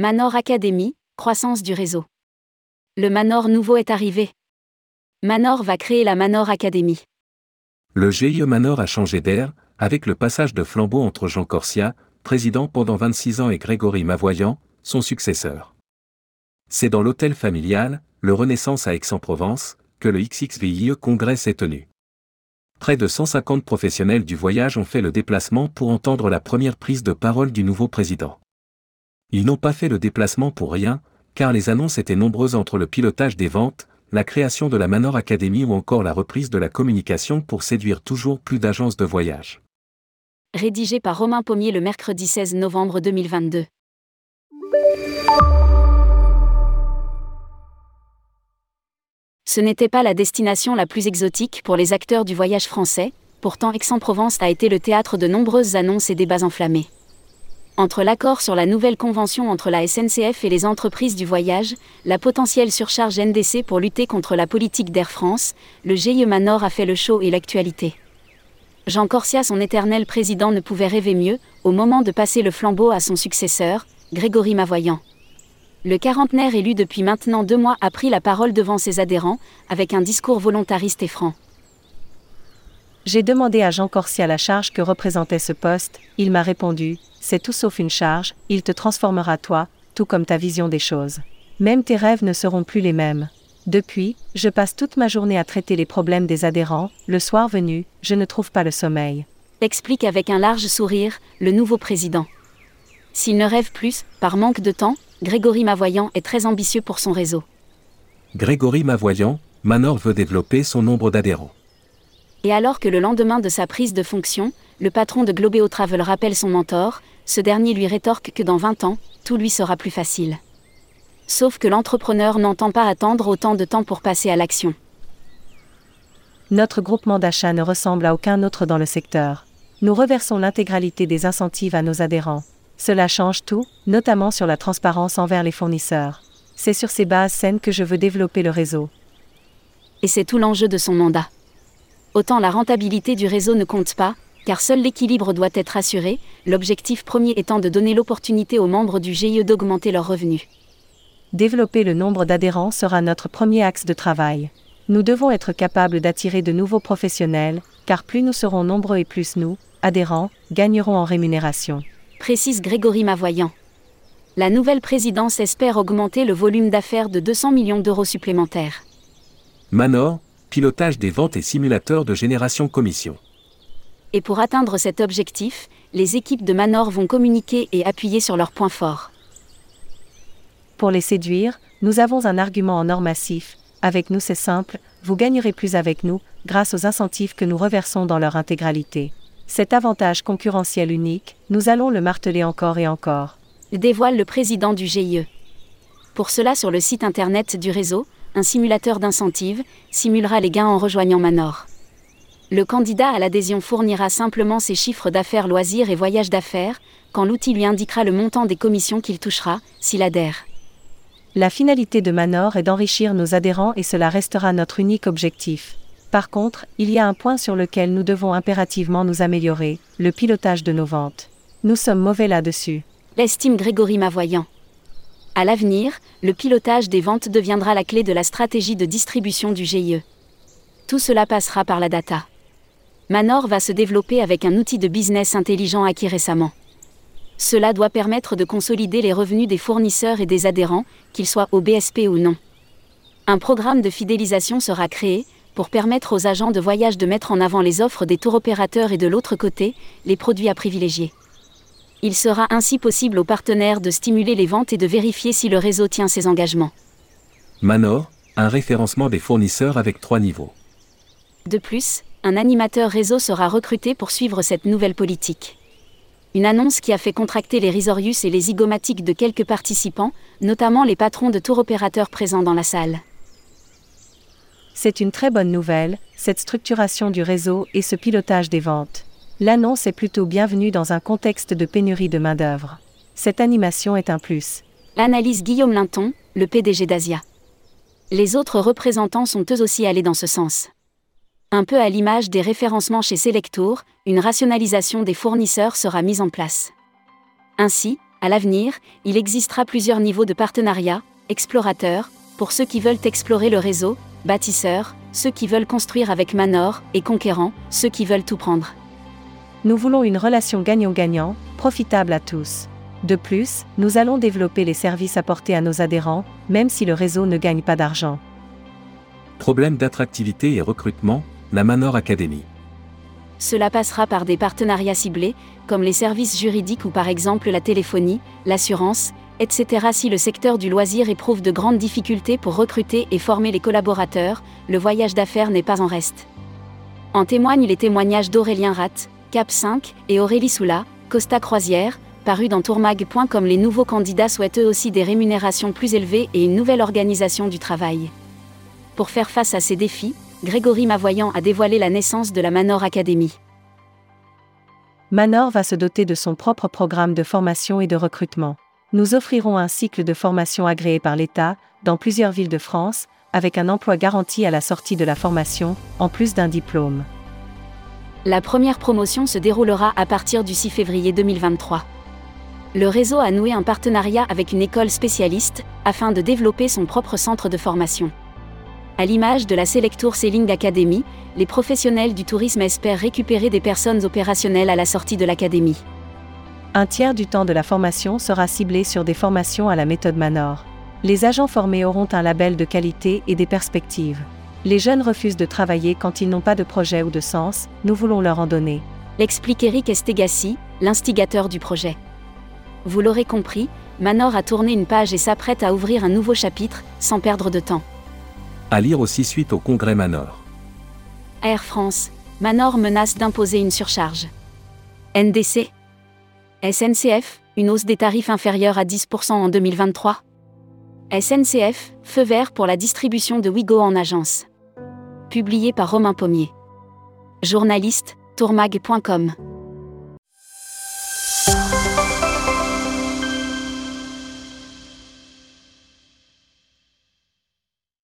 Manor Academy, croissance du réseau. Le Manor nouveau est arrivé. Manor va créer la Manor Academy. Le GIE Manor a changé d'air, avec le passage de flambeau entre Jean Corsia, président pendant 26 ans, et Grégory Mavoyant, son successeur. C'est dans l'hôtel familial, le Renaissance à Aix-en-Provence, que le XXVIE Congrès s'est tenu. Près de 150 professionnels du voyage ont fait le déplacement pour entendre la première prise de parole du nouveau président. Ils n'ont pas fait le déplacement pour rien, car les annonces étaient nombreuses entre le pilotage des ventes, la création de la Manor Academy ou encore la reprise de la communication pour séduire toujours plus d'agences de voyage. Rédigé par Romain Pommier le mercredi 16 novembre 2022. Ce n'était pas la destination la plus exotique pour les acteurs du voyage français, pourtant Aix-en-Provence a été le théâtre de nombreuses annonces et débats enflammés. Entre l'accord sur la nouvelle convention entre la SNCF et les entreprises du voyage, la potentielle surcharge NDC pour lutter contre la politique d'Air France, le GIE Manor a fait le show et l'actualité. Jean Corsia, son éternel président, ne pouvait rêver mieux, au moment de passer le flambeau à son successeur, Grégory Mavoyant. Le quarantenaire élu depuis maintenant deux mois a pris la parole devant ses adhérents, avec un discours volontariste et franc. J'ai demandé à Jean Corsia la charge que représentait ce poste, il m'a répondu, c'est tout sauf une charge, il te transformera toi, tout comme ta vision des choses. Même tes rêves ne seront plus les mêmes. Depuis, je passe toute ma journée à traiter les problèmes des adhérents, le soir venu, je ne trouve pas le sommeil. Explique avec un large sourire, le nouveau président. S'il ne rêve plus, par manque de temps, Grégory Mavoyant est très ambitieux pour son réseau. Grégory Mavoyant, Manor veut développer son nombre d'adhérents. Et alors que le lendemain de sa prise de fonction, le patron de Globeo Travel rappelle son mentor, ce dernier lui rétorque que dans 20 ans, tout lui sera plus facile. Sauf que l'entrepreneur n'entend pas attendre autant de temps pour passer à l'action. Notre groupement d'achat ne ressemble à aucun autre dans le secteur. Nous reversons l'intégralité des incentives à nos adhérents. Cela change tout, notamment sur la transparence envers les fournisseurs. C'est sur ces bases saines que je veux développer le réseau. Et c'est tout l'enjeu de son mandat. Autant la rentabilité du réseau ne compte pas, car seul l'équilibre doit être assuré, l'objectif premier étant de donner l'opportunité aux membres du GIE d'augmenter leurs revenus. Développer le nombre d'adhérents sera notre premier axe de travail. Nous devons être capables d'attirer de nouveaux professionnels, car plus nous serons nombreux et plus nous, adhérents, gagnerons en rémunération. Précise Grégory Mavoyant. La nouvelle présidence espère augmenter le volume d'affaires de 200 millions d'euros supplémentaires. Manor, pilotage des ventes et simulateurs de génération commission. Et pour atteindre cet objectif, les équipes de Manor vont communiquer et appuyer sur leurs points forts. Pour les séduire, nous avons un argument en or massif. Avec nous c'est simple, vous gagnerez plus avec nous, grâce aux incentives que nous reversons dans leur intégralité. Cet avantage concurrentiel unique, nous allons le marteler encore et encore. Dévoile le président du GIE. Pour cela sur le site internet du réseau, un simulateur d'incentive simulera les gains en rejoignant Manor. Le candidat à l'adhésion fournira simplement ses chiffres d'affaires loisirs et voyages d'affaires, quand l'outil lui indiquera le montant des commissions qu'il touchera, s'il adhère. La finalité de Manor est d'enrichir nos adhérents et cela restera notre unique objectif. Par contre, il y a un point sur lequel nous devons impérativement nous améliorer, le pilotage de nos ventes. Nous sommes mauvais là-dessus. L'estime Grégory Mavoyant. À l'avenir, le pilotage des ventes deviendra la clé de la stratégie de distribution du GIE. Tout cela passera par la data. Manor va se développer avec un outil de business intelligent acquis récemment. Cela doit permettre de consolider les revenus des fournisseurs et des adhérents, qu'ils soient au BSP ou non. Un programme de fidélisation sera créé, pour permettre aux agents de voyage de mettre en avant les offres des tours opérateurs et de l'autre côté, les produits à privilégier. Il sera ainsi possible aux partenaires de stimuler les ventes et de vérifier si le réseau tient ses engagements. Manor, un référencement des fournisseurs avec trois niveaux. De plus, un animateur réseau sera recruté pour suivre cette nouvelle politique. Une annonce qui a fait contracter les risorius et les zygomatiques de quelques participants, notamment les patrons de tour opérateurs présents dans la salle. C'est une très bonne nouvelle, cette structuration du réseau et ce pilotage des ventes. L'annonce est plutôt bienvenue dans un contexte de pénurie de main-d'œuvre. Cette animation est un plus. Analyse Guillaume Linton, le PDG d'Asia. Les autres représentants sont eux aussi allés dans ce sens. Un peu à l'image des référencements chez Selectour, une rationalisation des fournisseurs sera mise en place. Ainsi, À l'avenir, il existera plusieurs niveaux de partenariat, explorateurs, pour ceux qui veulent explorer le réseau, bâtisseurs, ceux qui veulent construire avec Manor, et conquérants, ceux qui veulent tout prendre. Nous voulons une relation gagnant-gagnant, profitable à tous. De plus, nous allons développer les services apportés à nos adhérents, même si le réseau ne gagne pas d'argent. Problème d'attractivité et recrutement, la Manor Academy. Cela passera par des partenariats ciblés, comme les services juridiques ou par exemple la téléphonie, l'assurance, etc. Si le secteur du loisir éprouve de grandes difficultés pour recruter et former les collaborateurs, le voyage d'affaires n'est pas en reste. En témoignent les témoignages d'Aurélien Rat, Cap 5 et Aurélie Soula, Costa Croisière, parus dans tourmag.com. Les nouveaux candidats souhaitent eux aussi des rémunérations plus élevées et une nouvelle organisation du travail. Pour faire face à ces défis, Grégory Mavoyant a dévoilé la naissance de la Manor Academy. Manor va se doter de son propre programme de formation et de recrutement. Nous offrirons un cycle de formation agréé par l'État, dans plusieurs villes de France, avec un emploi garanti à la sortie de la formation, en plus d'un diplôme. La première promotion se déroulera à partir du 6 février 2023. Le réseau a noué un partenariat avec une école spécialiste, afin de développer son propre centre de formation. À l'image de la Selectour Sailing Academy, les professionnels du tourisme espèrent récupérer des personnes opérationnelles à la sortie de l'académie. Un tiers du temps de la formation sera ciblé sur des formations à la méthode Manor. Les agents formés auront un label de qualité et des perspectives. Les jeunes refusent de travailler quand ils n'ont pas de projet ou de sens, nous voulons leur en donner. Explique Eric Estegassi, l'instigateur du projet. Vous l'aurez compris, Manor a tourné une page et s'apprête à ouvrir un nouveau chapitre, sans perdre de temps. À lire aussi suite au congrès Manor. Air France, Manor menace d'imposer une surcharge. NDC SNCF, une hausse des tarifs inférieure à 10% en 2023. SNCF, feu vert pour la distribution de Wigo en agence. Publié par Romain Pommier. Journaliste, tourmag.com.